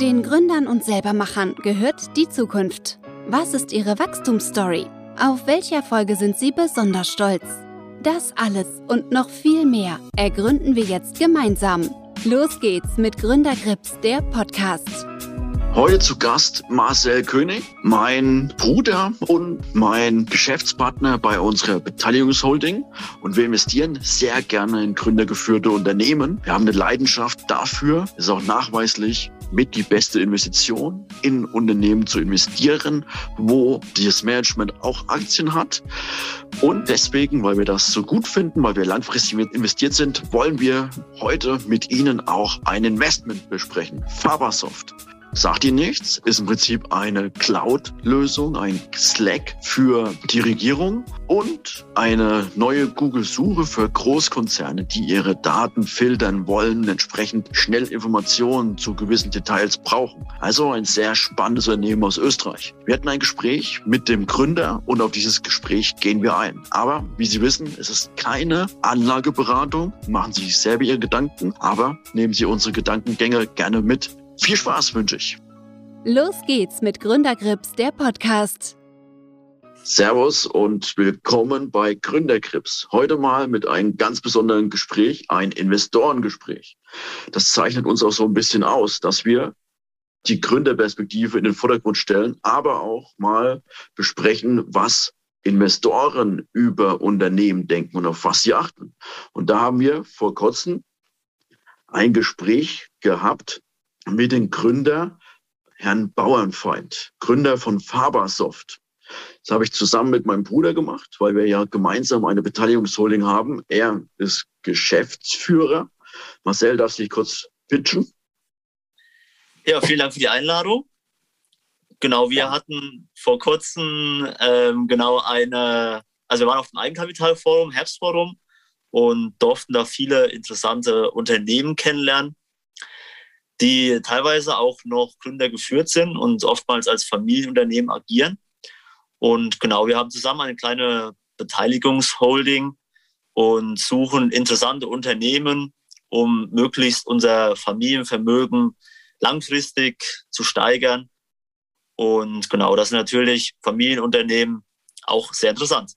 Den Gründern und Selbermachern gehört die Zukunft. Was ist ihre Wachstumsstory? Auf welche Erfolge sind sie besonders stolz? Das alles und noch viel mehr ergründen wir jetzt gemeinsam. Los geht's mit Gründergrips, der Podcast. Heute zu Gast Marcel König, mein Bruder und mein Geschäftspartner bei unserer Beteiligungsholding. Und wir investieren sehr gerne in gründergeführte Unternehmen. Wir haben eine Leidenschaft dafür, ist auch nachweislich mit die beste Investition in Unternehmen zu investieren, wo das Management auch Aktien hat. Und deswegen, weil wir das so gut finden, weil wir langfristig investiert sind, wollen wir heute mit Ihnen auch ein Investment besprechen. Fabersoft. Sagt ihr nichts? Ist im Prinzip eine Cloud-Lösung, ein Slack für die Regierung und eine neue Google-Suche für Großkonzerne, die ihre Daten filtern wollen, entsprechend schnell Informationen zu gewissen Details brauchen. Also ein sehr spannendes Unternehmen aus Österreich. Wir hatten ein Gespräch mit dem Gründer und auf dieses Gespräch gehen wir ein. Aber wie Sie wissen, es ist keine Anlageberatung. Machen Sie sich selber Ihre Gedanken, aber nehmen Sie unsere Gedankengänge gerne mit viel Spaß wünsche ich. Los geht's mit Gründergrips, der Podcast. Servus und willkommen bei Gründergrips. Heute mal mit einem ganz besonderen Gespräch, ein Investorengespräch. Das zeichnet uns auch so ein bisschen aus, dass wir die Gründerperspektive in den Vordergrund stellen, aber auch mal besprechen, was Investoren über Unternehmen denken und auf was sie achten. Und da haben wir vor kurzem ein Gespräch gehabt mit dem Gründer, Herrn Bauernfeind, Gründer von Fabersoft. Das habe ich zusammen mit meinem Bruder gemacht, weil wir ja gemeinsam eine Beteiligungsholding haben. Er ist Geschäftsführer. Marcel, darf sich kurz pitchen? Ja, vielen Dank für die Einladung. Genau, wir hatten vor kurzem ähm, genau eine, also wir waren auf dem Eigenkapitalforum, Herbstforum und durften da viele interessante Unternehmen kennenlernen die teilweise auch noch Gründer geführt sind und oftmals als Familienunternehmen agieren. Und genau, wir haben zusammen eine kleine Beteiligungsholding und suchen interessante Unternehmen, um möglichst unser Familienvermögen langfristig zu steigern. Und genau, das sind natürlich Familienunternehmen auch sehr interessant.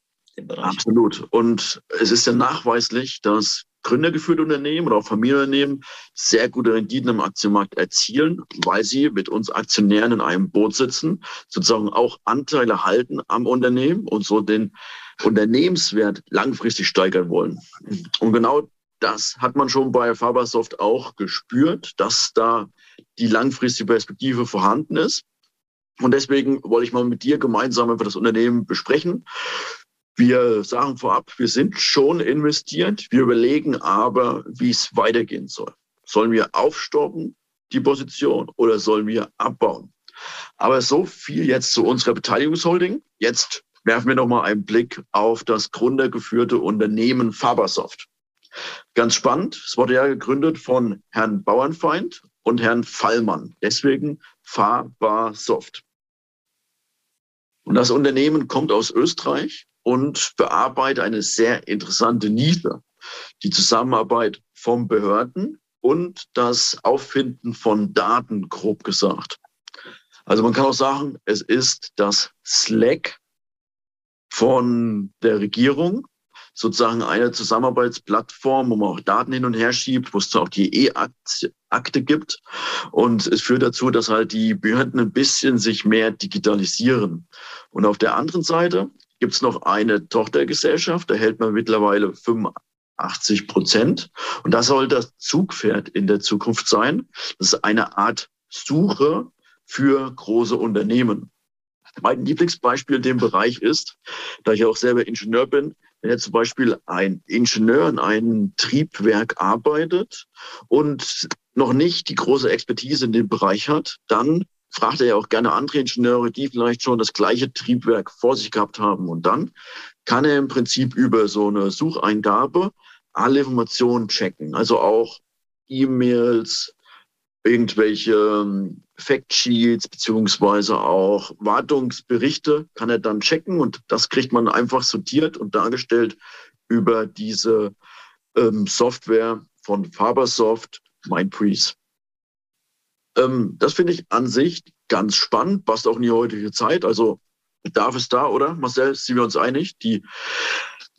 Absolut. Und es ist ja nachweislich, dass gründergeführte Unternehmen oder auch Familienunternehmen sehr gute Renditen im Aktienmarkt erzielen, weil sie mit uns Aktionären in einem Boot sitzen, sozusagen auch Anteile halten am Unternehmen und so den Unternehmenswert langfristig steigern wollen. Und genau das hat man schon bei Fabersoft auch gespürt, dass da die langfristige Perspektive vorhanden ist. Und deswegen wollte ich mal mit dir gemeinsam einfach das Unternehmen besprechen wir sagen vorab, wir sind schon investiert. Wir überlegen aber, wie es weitergehen soll. Sollen wir aufstocken, die Position, oder sollen wir abbauen? Aber so viel jetzt zu unserer Beteiligungsholding. Jetzt werfen wir nochmal einen Blick auf das gründergeführte Unternehmen Fabersoft. Ganz spannend. Es wurde ja gegründet von Herrn Bauernfeind und Herrn Fallmann. Deswegen Fabersoft. Und das Unternehmen kommt aus Österreich und bearbeitet eine sehr interessante Nische. Die Zusammenarbeit von Behörden und das Auffinden von Daten, grob gesagt. Also man kann auch sagen, es ist das Slack von der Regierung, sozusagen eine Zusammenarbeitsplattform, wo man auch Daten hin und her schiebt, wo es auch die E-Akte gibt. Und es führt dazu, dass halt die Behörden ein bisschen sich mehr digitalisieren. Und auf der anderen Seite gibt es noch eine Tochtergesellschaft, da hält man mittlerweile 85 Prozent. Und das soll das Zugpferd in der Zukunft sein. Das ist eine Art Suche für große Unternehmen. Mein Lieblingsbeispiel in dem Bereich ist, da ich auch selber Ingenieur bin, wenn jetzt zum Beispiel ein Ingenieur in einem Triebwerk arbeitet und noch nicht die große Expertise in dem Bereich hat, dann fragt er ja auch gerne andere Ingenieure, die vielleicht schon das gleiche Triebwerk vor sich gehabt haben. Und dann kann er im Prinzip über so eine Sucheingabe alle Informationen checken. Also auch E-Mails, irgendwelche ähm, Factsheets beziehungsweise auch Wartungsberichte kann er dann checken und das kriegt man einfach sortiert und dargestellt über diese ähm, Software von Fabersoft, Mindbreeze. Ähm, das finde ich an sich ganz spannend, passt auch in die heutige Zeit. Also Bedarf ist da, oder? Marcel, sind wir uns einig? Die,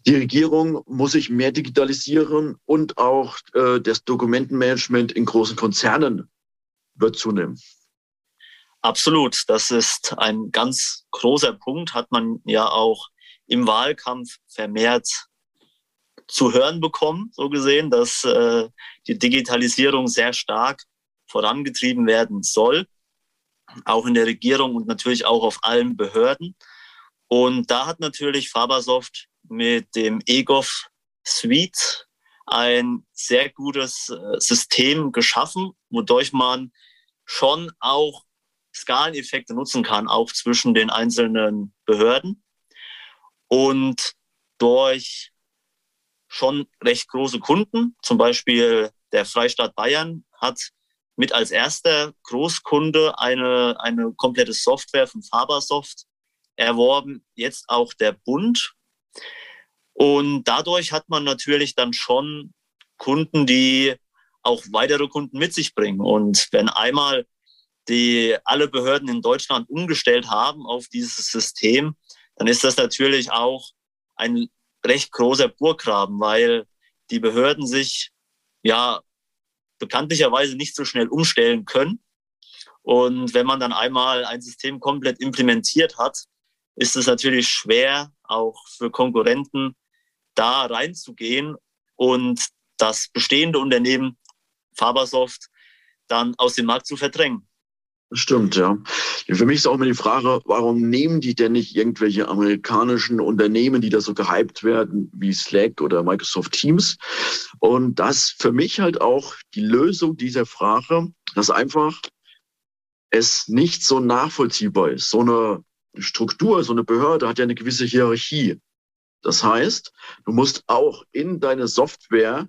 die Regierung muss sich mehr digitalisieren und auch äh, das Dokumentenmanagement in großen Konzernen wird zunehmen. Absolut, das ist ein ganz großer Punkt, hat man ja auch im Wahlkampf vermehrt zu hören bekommen, so gesehen, dass äh, die Digitalisierung sehr stark vorangetrieben werden soll auch in der Regierung und natürlich auch auf allen Behörden. Und da hat natürlich Fabersoft mit dem EGOV Suite ein sehr gutes äh, System geschaffen, wodurch man schon auch Skaleneffekte nutzen kann, auch zwischen den einzelnen Behörden. Und durch schon recht große Kunden, zum Beispiel der Freistaat Bayern hat mit als erster Großkunde eine, eine komplette Software von Fabersoft erworben, jetzt auch der Bund. Und dadurch hat man natürlich dann schon Kunden, die auch weitere Kunden mit sich bringen. Und wenn einmal die alle Behörden in Deutschland umgestellt haben auf dieses System, dann ist das natürlich auch ein recht großer Burggraben, weil die Behörden sich ja bekanntlicherweise nicht so schnell umstellen können. Und wenn man dann einmal ein System komplett implementiert hat, ist es natürlich schwer, auch für Konkurrenten da reinzugehen und das bestehende Unternehmen Fabersoft dann aus dem Markt zu verdrängen. Stimmt, ja. Für mich ist auch immer die Frage, warum nehmen die denn nicht irgendwelche amerikanischen Unternehmen, die da so gehypt werden, wie Slack oder Microsoft Teams? Und das für mich halt auch die Lösung dieser Frage, dass einfach es nicht so nachvollziehbar ist. So eine Struktur, so eine Behörde hat ja eine gewisse Hierarchie. Das heißt, du musst auch in deine Software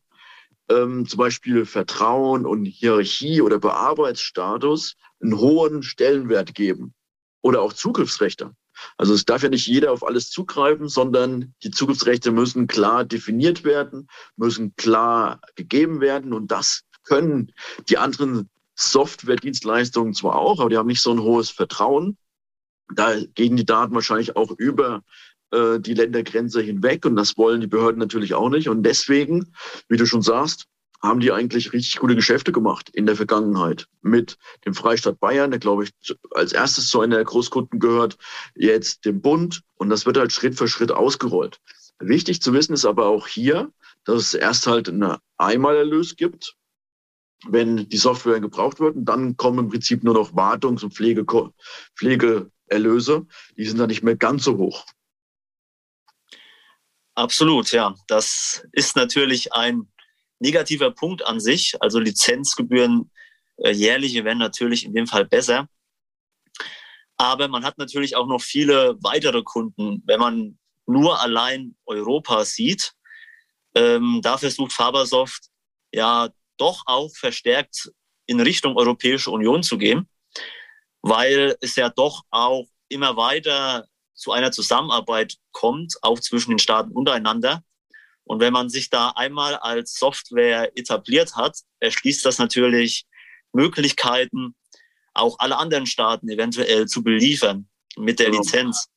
ähm, zum Beispiel Vertrauen und Hierarchie oder Bearbeitsstatus einen hohen Stellenwert geben oder auch Zugriffsrechte. Also es darf ja nicht jeder auf alles zugreifen, sondern die Zugriffsrechte müssen klar definiert werden, müssen klar gegeben werden und das können die anderen Software-Dienstleistungen zwar auch, aber die haben nicht so ein hohes Vertrauen. Da gehen die Daten wahrscheinlich auch über äh, die Ländergrenze hinweg und das wollen die Behörden natürlich auch nicht. Und deswegen, wie du schon sagst, haben die eigentlich richtig gute Geschäfte gemacht in der Vergangenheit mit dem Freistaat Bayern, der glaube ich als erstes zu einer der Großkunden gehört, jetzt dem Bund und das wird halt Schritt für Schritt ausgerollt. Wichtig zu wissen ist aber auch hier, dass es erst halt eine Einmalerlös gibt, wenn die Software gebraucht wird und dann kommen im Prinzip nur noch Wartungs- und Pflege, Pflegeerlöse. Die sind dann nicht mehr ganz so hoch. Absolut, ja. Das ist natürlich ein negativer Punkt an sich. Also Lizenzgebühren äh, jährliche wären natürlich in dem Fall besser. Aber man hat natürlich auch noch viele weitere Kunden. Wenn man nur allein Europa sieht, ähm, da versucht Fabersoft ja doch auch verstärkt in Richtung Europäische Union zu gehen, weil es ja doch auch immer weiter zu einer Zusammenarbeit kommt, auch zwischen den Staaten untereinander. Und wenn man sich da einmal als Software etabliert hat, erschließt das natürlich Möglichkeiten, auch alle anderen Staaten eventuell zu beliefern mit der genau. Lizenz.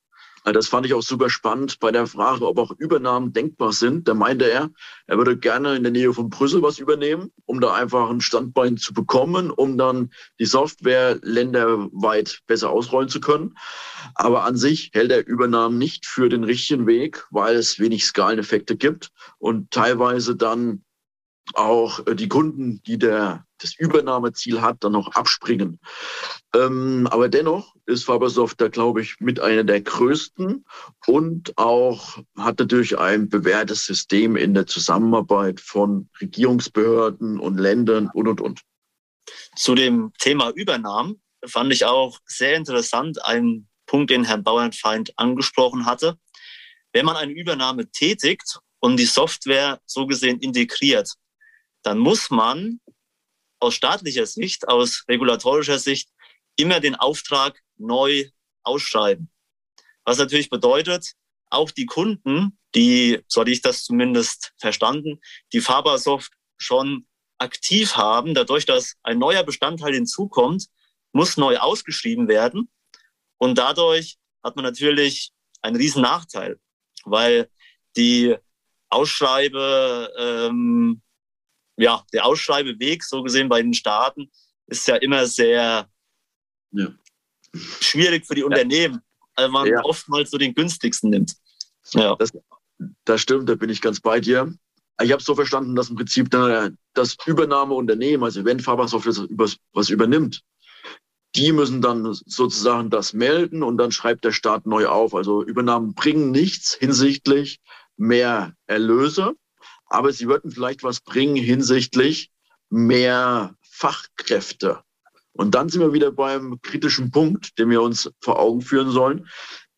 Das fand ich auch super spannend bei der Frage, ob auch Übernahmen denkbar sind. Da meinte er, er würde gerne in der Nähe von Brüssel was übernehmen, um da einfach ein Standbein zu bekommen, um dann die Software länderweit besser ausrollen zu können. Aber an sich hält er Übernahmen nicht für den richtigen Weg, weil es wenig Skaleneffekte gibt und teilweise dann auch äh, die Kunden, die der, das Übernahmeziel hat, dann noch abspringen. Ähm, aber dennoch ist Fabersoft da, glaube ich, mit einer der größten und auch hat natürlich ein bewährtes System in der Zusammenarbeit von Regierungsbehörden und Ländern und, und, und. Zu dem Thema Übernahmen fand ich auch sehr interessant einen Punkt, den Herr Bauernfeind angesprochen hatte. Wenn man eine Übernahme tätigt und die Software so gesehen integriert, dann muss man aus staatlicher Sicht, aus regulatorischer Sicht immer den Auftrag neu ausschreiben. Was natürlich bedeutet, auch die Kunden, die, so hatte ich das zumindest verstanden, die Fabersoft schon aktiv haben, dadurch, dass ein neuer Bestandteil hinzukommt, muss neu ausgeschrieben werden. Und dadurch hat man natürlich einen riesen Nachteil, weil die Ausschreibe, ähm, ja, der Ausschreibeweg, so gesehen bei den Staaten, ist ja immer sehr ja. schwierig für die Unternehmen, weil man ja. oftmals so den günstigsten nimmt. Ja. Das, das stimmt, da bin ich ganz bei dir. Ich habe es so verstanden, dass im Prinzip da das Übernahmeunternehmen, also wenn Fabersoft was übernimmt, die müssen dann sozusagen das melden und dann schreibt der Staat neu auf. Also Übernahmen bringen nichts hinsichtlich mehr Erlöse, aber sie würden vielleicht was bringen hinsichtlich mehr Fachkräfte. Und dann sind wir wieder beim kritischen Punkt, den wir uns vor Augen führen sollen.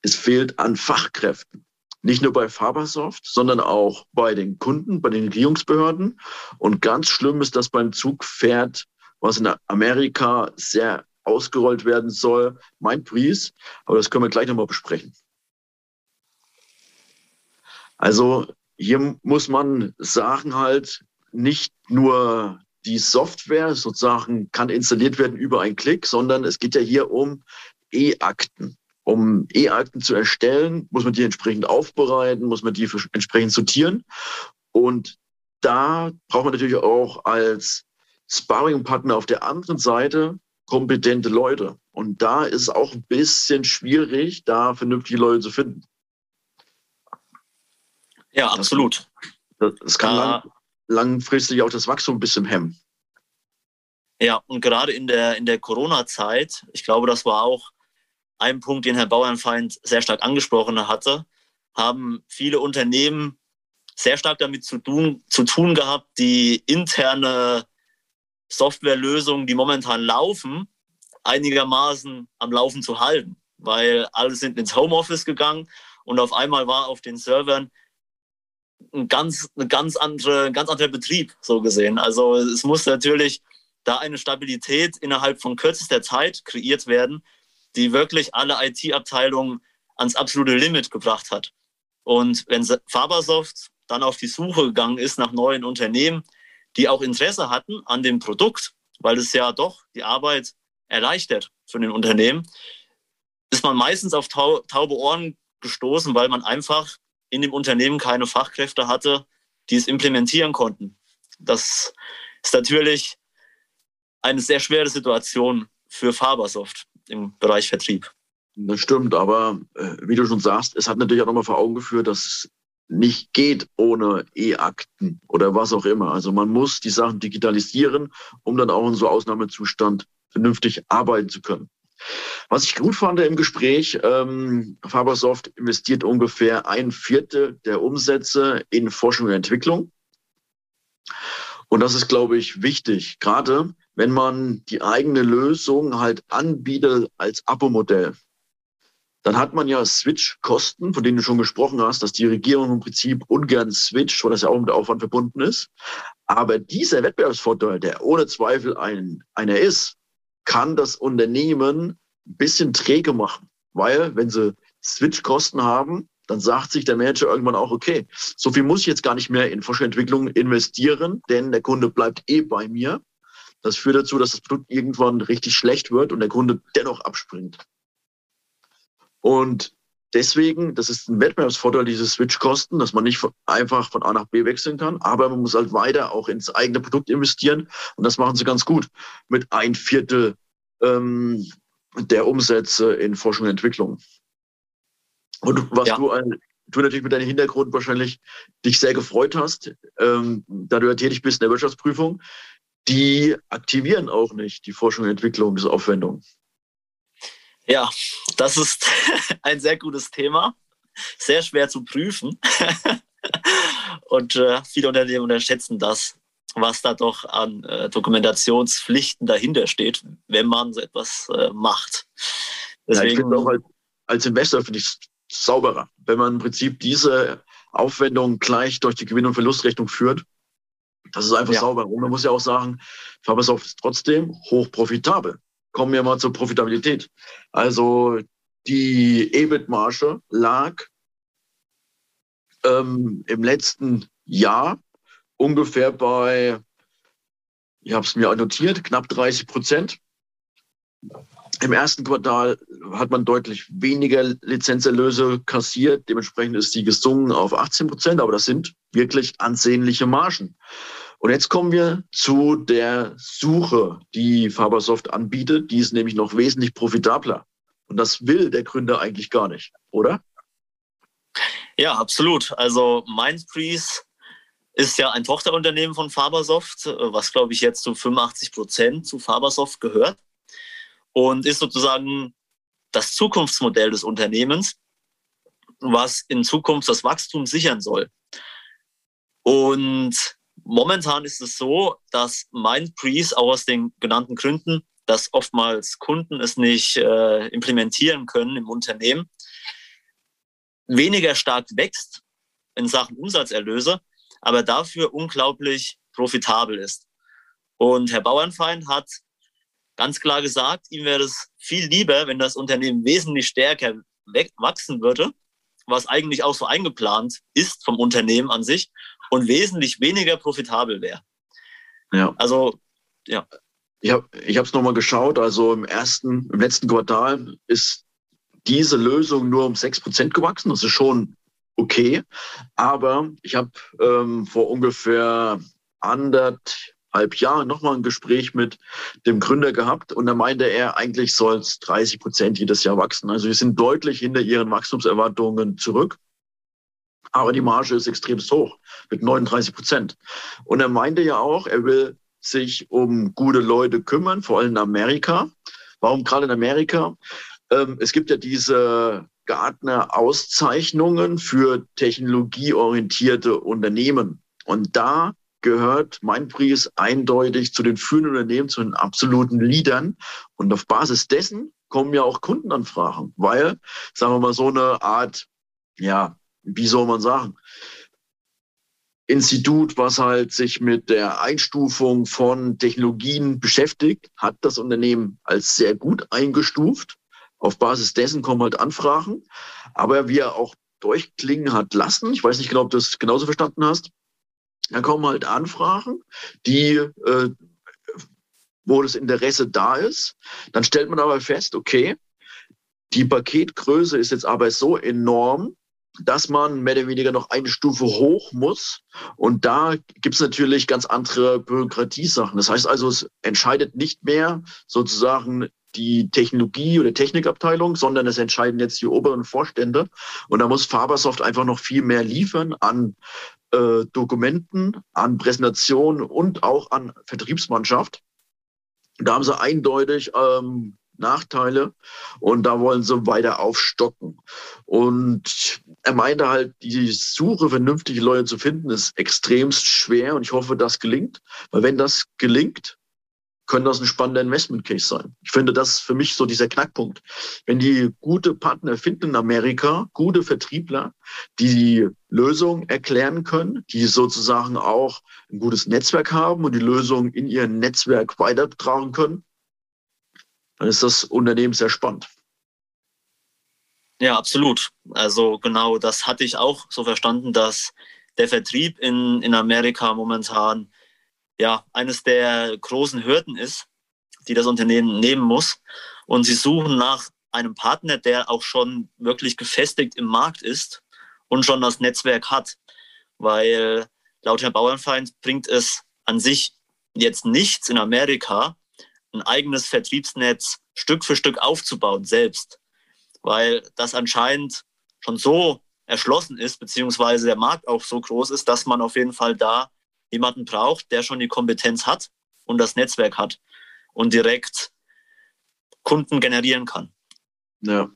Es fehlt an Fachkräften. Nicht nur bei Fabersoft, sondern auch bei den Kunden, bei den Regierungsbehörden. Und ganz schlimm ist das beim Zugpferd, was in Amerika sehr ausgerollt werden soll, mein Priest. Aber das können wir gleich nochmal besprechen. Also hier muss man sagen halt, nicht nur die Software sozusagen kann installiert werden über einen Klick, sondern es geht ja hier um E-Akten. Um E-Akten zu erstellen, muss man die entsprechend aufbereiten, muss man die entsprechend sortieren. Und da braucht man natürlich auch als Sparring-Partner auf der anderen Seite kompetente Leute. Und da ist es auch ein bisschen schwierig, da vernünftige Leute zu finden. Ja, absolut. Das, das kann lang, langfristig auch das Wachstum ein bisschen hemmen. Ja, und gerade in der, in der Corona-Zeit, ich glaube, das war auch ein Punkt, den Herr Bauernfeind sehr stark angesprochen hatte, haben viele Unternehmen sehr stark damit zu tun, zu tun gehabt, die interne Softwarelösungen, die momentan laufen, einigermaßen am Laufen zu halten, weil alle sind ins Homeoffice gegangen und auf einmal war auf den Servern ein ganz, eine ganz andere, ein ganz anderer Betrieb, so gesehen. Also es muss natürlich da eine Stabilität innerhalb von kürzester Zeit kreiert werden, die wirklich alle IT-Abteilungen ans absolute Limit gebracht hat. Und wenn Fabersoft dann auf die Suche gegangen ist nach neuen Unternehmen, die auch Interesse hatten an dem Produkt, weil es ja doch die Arbeit erleichtert für den Unternehmen, ist man meistens auf taube Ohren gestoßen, weil man einfach in dem Unternehmen keine Fachkräfte hatte, die es implementieren konnten. Das ist natürlich eine sehr schwere Situation für Fabersoft im Bereich Vertrieb. Das stimmt, aber äh, wie du schon sagst, es hat natürlich auch nochmal vor Augen geführt, dass es nicht geht ohne E-Akten oder was auch immer. Also man muss die Sachen digitalisieren, um dann auch in so Ausnahmezustand vernünftig arbeiten zu können. Was ich gut fand im Gespräch, ähm, Fabersoft investiert ungefähr ein Viertel der Umsätze in Forschung und Entwicklung. Und das ist, glaube ich, wichtig, gerade wenn man die eigene Lösung halt anbietet als Abo-Modell. Dann hat man ja Switch-Kosten, von denen du schon gesprochen hast, dass die Regierung im Prinzip ungern switcht, weil das ja auch mit Aufwand verbunden ist. Aber dieser Wettbewerbsvorteil, der ohne Zweifel ein, einer ist, kann das Unternehmen ein bisschen träge machen. Weil, wenn sie Switch-Kosten haben, dann sagt sich der Manager irgendwann auch, okay, so viel muss ich jetzt gar nicht mehr in Forschungsentwicklung investieren, denn der Kunde bleibt eh bei mir. Das führt dazu, dass das Produkt irgendwann richtig schlecht wird und der Kunde dennoch abspringt. Und deswegen, das ist ein Wettbewerbsvorteil, diese Switch-Kosten, dass man nicht einfach von A nach B wechseln kann, aber man muss halt weiter auch ins eigene Produkt investieren. Und das machen sie ganz gut mit ein Viertel ähm, der Umsätze in Forschung und Entwicklung. Und was ja. du, du natürlich mit deinem Hintergrund wahrscheinlich dich sehr gefreut hast, ähm, da du ja tätig bist in der Wirtschaftsprüfung, die aktivieren auch nicht die Forschung und Entwicklung, diese Aufwendung. Ja, das ist ein sehr gutes Thema. Sehr schwer zu prüfen. Und äh, viele Unternehmen unterschätzen das, was da doch an äh, Dokumentationspflichten dahinter steht, wenn man so etwas äh, macht. Deswegen, ja, ich finde auch als, als Investor finde ich es sauberer, wenn man im Prinzip diese Aufwendung gleich durch die Gewinn- und Verlustrechnung führt. Das ist einfach ja. sauber. Und man muss ja auch sagen, Fabersoft ist trotzdem hoch profitabel kommen wir mal zur Profitabilität. Also die EBIT-Marge lag ähm, im letzten Jahr ungefähr bei ich habe es mir notiert, knapp 30 Prozent. Im ersten Quartal hat man deutlich weniger Lizenzerlöse kassiert. Dementsprechend ist die gesungen auf 18 Prozent, aber das sind wirklich ansehnliche Margen. Und jetzt kommen wir zu der Suche, die Fabersoft anbietet. Die ist nämlich noch wesentlich profitabler. Und das will der Gründer eigentlich gar nicht, oder? Ja, absolut. Also Mindbreeze ist ja ein Tochterunternehmen von Fabersoft, was glaube ich jetzt zu 85 Prozent zu Fabersoft gehört und ist sozusagen das Zukunftsmodell des Unternehmens, was in Zukunft das Wachstum sichern soll. Und momentan ist es so, dass Mindbreeze auch aus den genannten Gründen, dass oftmals Kunden es nicht äh, implementieren können im Unternehmen, weniger stark wächst in Sachen Umsatzerlöse, aber dafür unglaublich profitabel ist. Und Herr Bauernfeind hat ganz klar gesagt, ihm wäre es viel lieber, wenn das Unternehmen wesentlich stärker wachsen würde, was eigentlich auch so eingeplant ist vom Unternehmen an sich und wesentlich weniger profitabel wäre. Ja. Also, ja. Ich habe es nochmal geschaut. Also im ersten, im letzten Quartal ist diese Lösung nur um 6% gewachsen. Das ist schon okay. Aber ich habe ähm, vor ungefähr anderthalb Jahren nochmal ein Gespräch mit dem Gründer gehabt und da meinte er, eigentlich soll es 30 Prozent jedes Jahr wachsen. Also wir sind deutlich hinter ihren Wachstumserwartungen zurück. Aber die Marge ist extrem hoch mit 39 Prozent. Und er meinte ja auch, er will sich um gute Leute kümmern, vor allem in Amerika. Warum gerade in Amerika? Ähm, es gibt ja diese Gartner-Auszeichnungen für technologieorientierte Unternehmen. Und da gehört Preis eindeutig zu den führenden Unternehmen, zu den absoluten Leadern. Und auf Basis dessen kommen ja auch Kundenanfragen, weil, sagen wir mal, so eine Art, ja, wie soll man sagen, Institut, was halt sich mit der Einstufung von Technologien beschäftigt, hat das Unternehmen als sehr gut eingestuft. Auf Basis dessen kommen halt Anfragen. Aber wie er auch durchklingen hat lassen, ich weiß nicht genau, ob du das genauso verstanden hast, da kommen halt Anfragen, die, äh, wo das Interesse da ist. Dann stellt man aber fest, okay, die Paketgröße ist jetzt aber so enorm, dass man mehr oder weniger noch eine Stufe hoch muss. Und da gibt es natürlich ganz andere Bürokratiesachen. Das heißt also, es entscheidet nicht mehr sozusagen die Technologie- oder Technikabteilung, sondern es entscheiden jetzt die oberen Vorstände. Und da muss Fabersoft einfach noch viel mehr liefern an äh, Dokumenten, an Präsentationen und auch an Vertriebsmannschaft. Da haben sie eindeutig ähm, Nachteile und da wollen sie weiter aufstocken. Und er meinte halt, die Suche, vernünftige Leute zu finden, ist extremst schwer und ich hoffe, das gelingt. Weil wenn das gelingt, könnte das ein spannender Investment Case sein. Ich finde, das ist für mich so dieser Knackpunkt. Wenn die gute Partner finden in Amerika, gute Vertriebler, die die Lösung erklären können, die sozusagen auch ein gutes Netzwerk haben und die Lösung in ihr Netzwerk weitertragen können, dann ist das Unternehmen sehr spannend. Ja, absolut. Also genau, das hatte ich auch so verstanden, dass der Vertrieb in, in Amerika momentan ja eines der großen Hürden ist, die das Unternehmen nehmen muss. Und sie suchen nach einem Partner, der auch schon wirklich gefestigt im Markt ist und schon das Netzwerk hat. Weil laut Herr Bauernfeind bringt es an sich jetzt nichts in Amerika, ein eigenes Vertriebsnetz Stück für Stück aufzubauen selbst, weil das anscheinend schon so erschlossen ist, beziehungsweise der Markt auch so groß ist, dass man auf jeden Fall da jemanden braucht, der schon die Kompetenz hat und das Netzwerk hat und direkt Kunden generieren kann. Ja.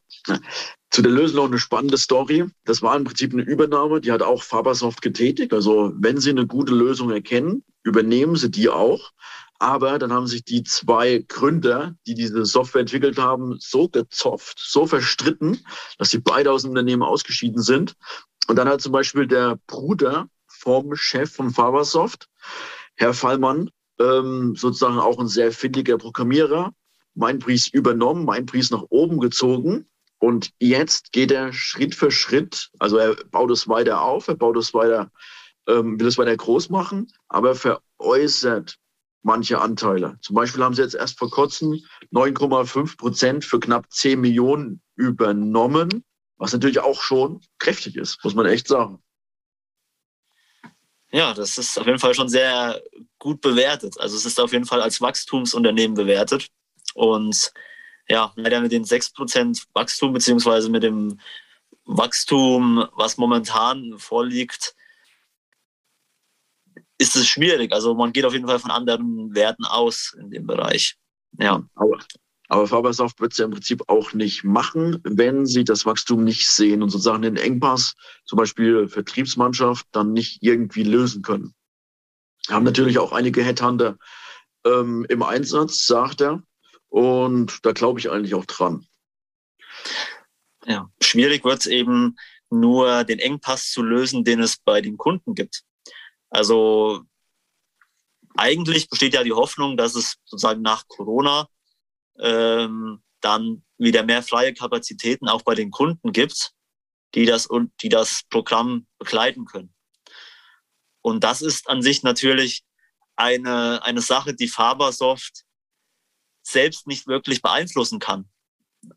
Zu der Lösung noch eine spannende Story. Das war im Prinzip eine Übernahme, die hat auch Fabersoft getätigt. Also wenn Sie eine gute Lösung erkennen, übernehmen Sie die auch. Aber dann haben sich die zwei Gründer, die diese Software entwickelt haben, so gezopft, so verstritten, dass sie beide aus dem Unternehmen ausgeschieden sind. Und dann hat zum Beispiel der Bruder vom Chef von Fabersoft, Herr Fallmann, ähm, sozusagen auch ein sehr findiger Programmierer, mein übernommen, mein nach oben gezogen. Und jetzt geht er Schritt für Schritt, also er baut es weiter auf, er baut es weiter, ähm, will es weiter groß machen, aber veräußert manche Anteile. Zum Beispiel haben sie jetzt erst vor kurzem 9,5 Prozent für knapp 10 Millionen übernommen, was natürlich auch schon kräftig ist, muss man echt sagen. Ja, das ist auf jeden Fall schon sehr gut bewertet. Also es ist auf jeden Fall als Wachstumsunternehmen bewertet. Und ja, leider mit den 6% Wachstum beziehungsweise mit dem Wachstum, was momentan vorliegt, ist es schwierig. Also man geht auf jeden Fall von anderen Werten aus in dem Bereich. Ja. Aber, aber Fabersoft wird es ja im Prinzip auch nicht machen, wenn sie das Wachstum nicht sehen und sozusagen den Engpass, zum Beispiel Vertriebsmannschaft, dann nicht irgendwie lösen können. Wir haben natürlich auch einige Headhunter ähm, im Einsatz, sagt er. Und da glaube ich eigentlich auch dran. Ja, schwierig wird es eben nur den Engpass zu lösen, den es bei den Kunden gibt. Also eigentlich besteht ja die Hoffnung, dass es sozusagen nach Corona ähm, dann wieder mehr freie Kapazitäten auch bei den Kunden gibt, die das und die das Programm begleiten können. Und das ist an sich natürlich eine, eine Sache, die Fabersoft selbst nicht wirklich beeinflussen kann.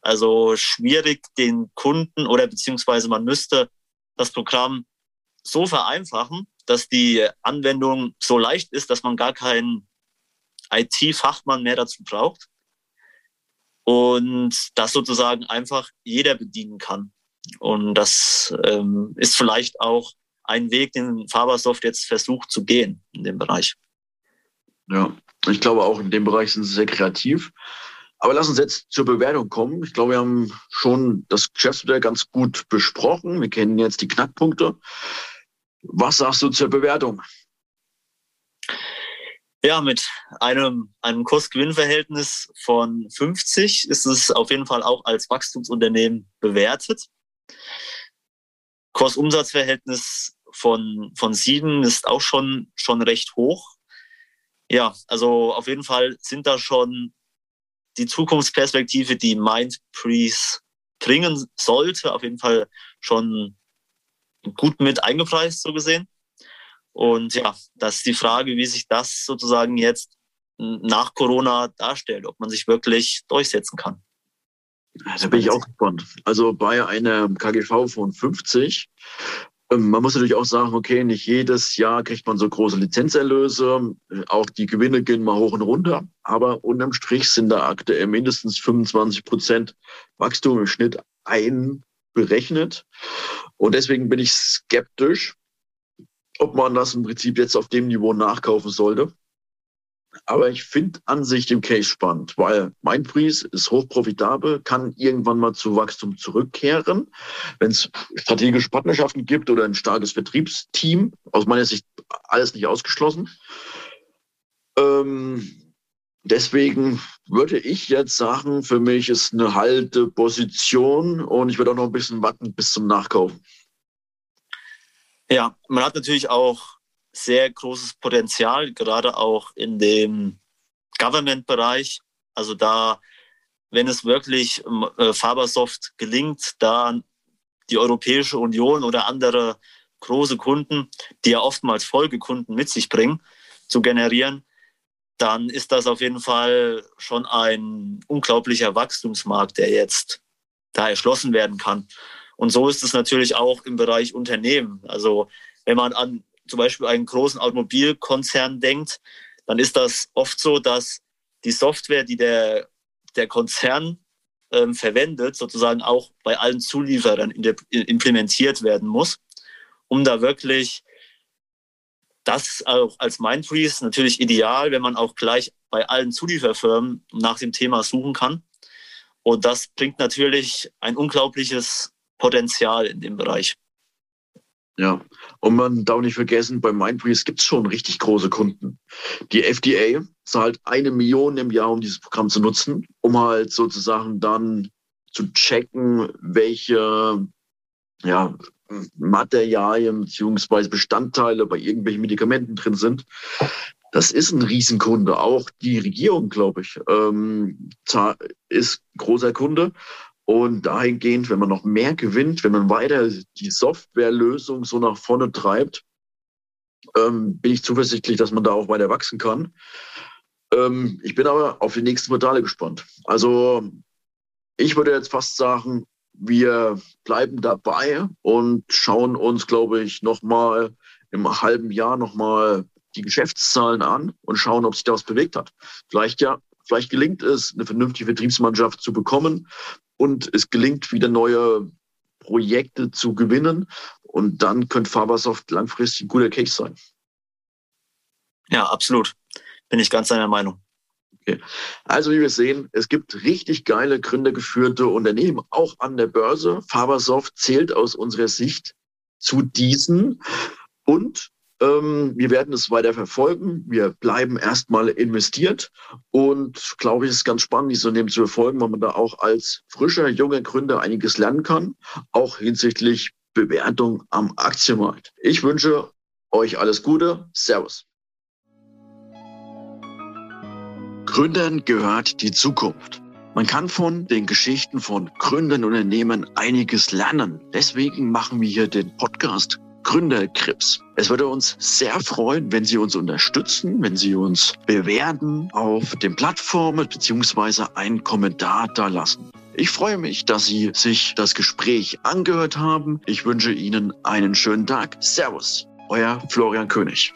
Also schwierig den Kunden oder beziehungsweise man müsste das Programm so vereinfachen, dass die Anwendung so leicht ist, dass man gar keinen IT-Fachmann mehr dazu braucht und das sozusagen einfach jeder bedienen kann. Und das ähm, ist vielleicht auch ein Weg, den Fabersoft jetzt versucht zu gehen in dem Bereich. Ja, ich glaube auch in dem Bereich sind sie sehr kreativ. Aber lass uns jetzt zur Bewertung kommen. Ich glaube, wir haben schon das Geschäftsmodell ganz gut besprochen. Wir kennen jetzt die Knackpunkte. Was sagst du zur Bewertung? Ja, mit einem, einem Kurs-Gewinn-Verhältnis von 50 ist es auf jeden Fall auch als Wachstumsunternehmen bewertet. Kurs-Umsatz-Verhältnis von, von 7 ist auch schon, schon recht hoch. Ja, also auf jeden Fall sind da schon die Zukunftsperspektive, die Mindprease bringen sollte, auf jeden Fall schon gut mit eingepreist, so gesehen. Und ja, das ist die Frage, wie sich das sozusagen jetzt nach Corona darstellt, ob man sich wirklich durchsetzen kann. Da bin ich auch gespannt. Also bei einem KGV von 50, ähm, man muss natürlich auch sagen, okay, nicht jedes Jahr kriegt man so große Lizenzerlöse. Auch die Gewinne gehen mal hoch und runter. Aber unterm Strich sind da aktuell mindestens 25 Prozent Wachstum im Schnitt einberechnet. Und deswegen bin ich skeptisch, ob man das im Prinzip jetzt auf dem Niveau nachkaufen sollte. Aber ich finde an sich den Case spannend, weil Mindfreeze ist hochprofitabel, kann irgendwann mal zu Wachstum zurückkehren. Wenn es strategische Partnerschaften gibt oder ein starkes Vertriebsteam, aus meiner Sicht alles nicht ausgeschlossen. Ähm, deswegen würde ich jetzt sagen, für mich ist eine Halteposition und ich würde auch noch ein bisschen warten bis zum Nachkaufen. Ja, man hat natürlich auch sehr großes Potenzial, gerade auch in dem Government-Bereich. Also da, wenn es wirklich äh, Fabersoft gelingt, da die Europäische Union oder andere große Kunden, die ja oftmals Folgekunden mit sich bringen, zu generieren, dann ist das auf jeden Fall schon ein unglaublicher Wachstumsmarkt, der jetzt da erschlossen werden kann. Und so ist es natürlich auch im Bereich Unternehmen. Also wenn man an zum Beispiel einen großen Automobilkonzern denkt, dann ist das oft so, dass die Software, die der, der Konzern ähm, verwendet, sozusagen auch bei allen Zulieferern implementiert werden muss, um da wirklich das auch als Mindfreeze natürlich ideal, wenn man auch gleich bei allen Zulieferfirmen nach dem Thema suchen kann. Und das bringt natürlich ein unglaubliches Potenzial in dem Bereich. Ja, und man darf nicht vergessen, bei Mindbreeze gibt es schon richtig große Kunden. Die FDA zahlt eine Million im Jahr, um dieses Programm zu nutzen, um halt sozusagen dann zu checken, welche ja, Materialien bzw. Bestandteile bei irgendwelchen Medikamenten drin sind. Das ist ein Riesenkunde. Auch die Regierung, glaube ich, ähm, ist großer Kunde. Und dahingehend, wenn man noch mehr gewinnt, wenn man weiter die Softwarelösung so nach vorne treibt, ähm, bin ich zuversichtlich, dass man da auch weiter wachsen kann. Ähm, ich bin aber auf die nächsten Portale gespannt. Also ich würde jetzt fast sagen, wir bleiben dabei und schauen uns, glaube ich, nochmal im halben Jahr nochmal die Geschäftszahlen an und schauen, ob sich da was bewegt hat. Vielleicht ja, vielleicht gelingt es, eine vernünftige Vertriebsmannschaft zu bekommen und es gelingt, wieder neue Projekte zu gewinnen. Und dann könnte Fabersoft langfristig ein guter Case sein. Ja, absolut. Bin ich ganz deiner Meinung. Okay. Also wie wir sehen, es gibt richtig geile gründergeführte Unternehmen, auch an der Börse. Fabersoft zählt aus unserer Sicht zu diesen. Und ähm, wir werden es weiter verfolgen. Wir bleiben erstmal investiert und glaube ich, es ist ganz spannend, dieses Unternehmen zu verfolgen, weil man da auch als frischer, junger Gründer einiges lernen kann, auch hinsichtlich Bewertung am Aktienmarkt. Ich wünsche euch alles Gute. Servus. Gründern gehört die Zukunft. Man kann von den Geschichten von Gründern und Unternehmen einiges lernen. Deswegen machen wir hier den Podcast Gründerkrips. Es würde uns sehr freuen, wenn Sie uns unterstützen, wenn Sie uns bewerten auf den Plattformen beziehungsweise einen Kommentar da lassen. Ich freue mich, dass Sie sich das Gespräch angehört haben. Ich wünsche Ihnen einen schönen Tag. Servus, euer Florian König.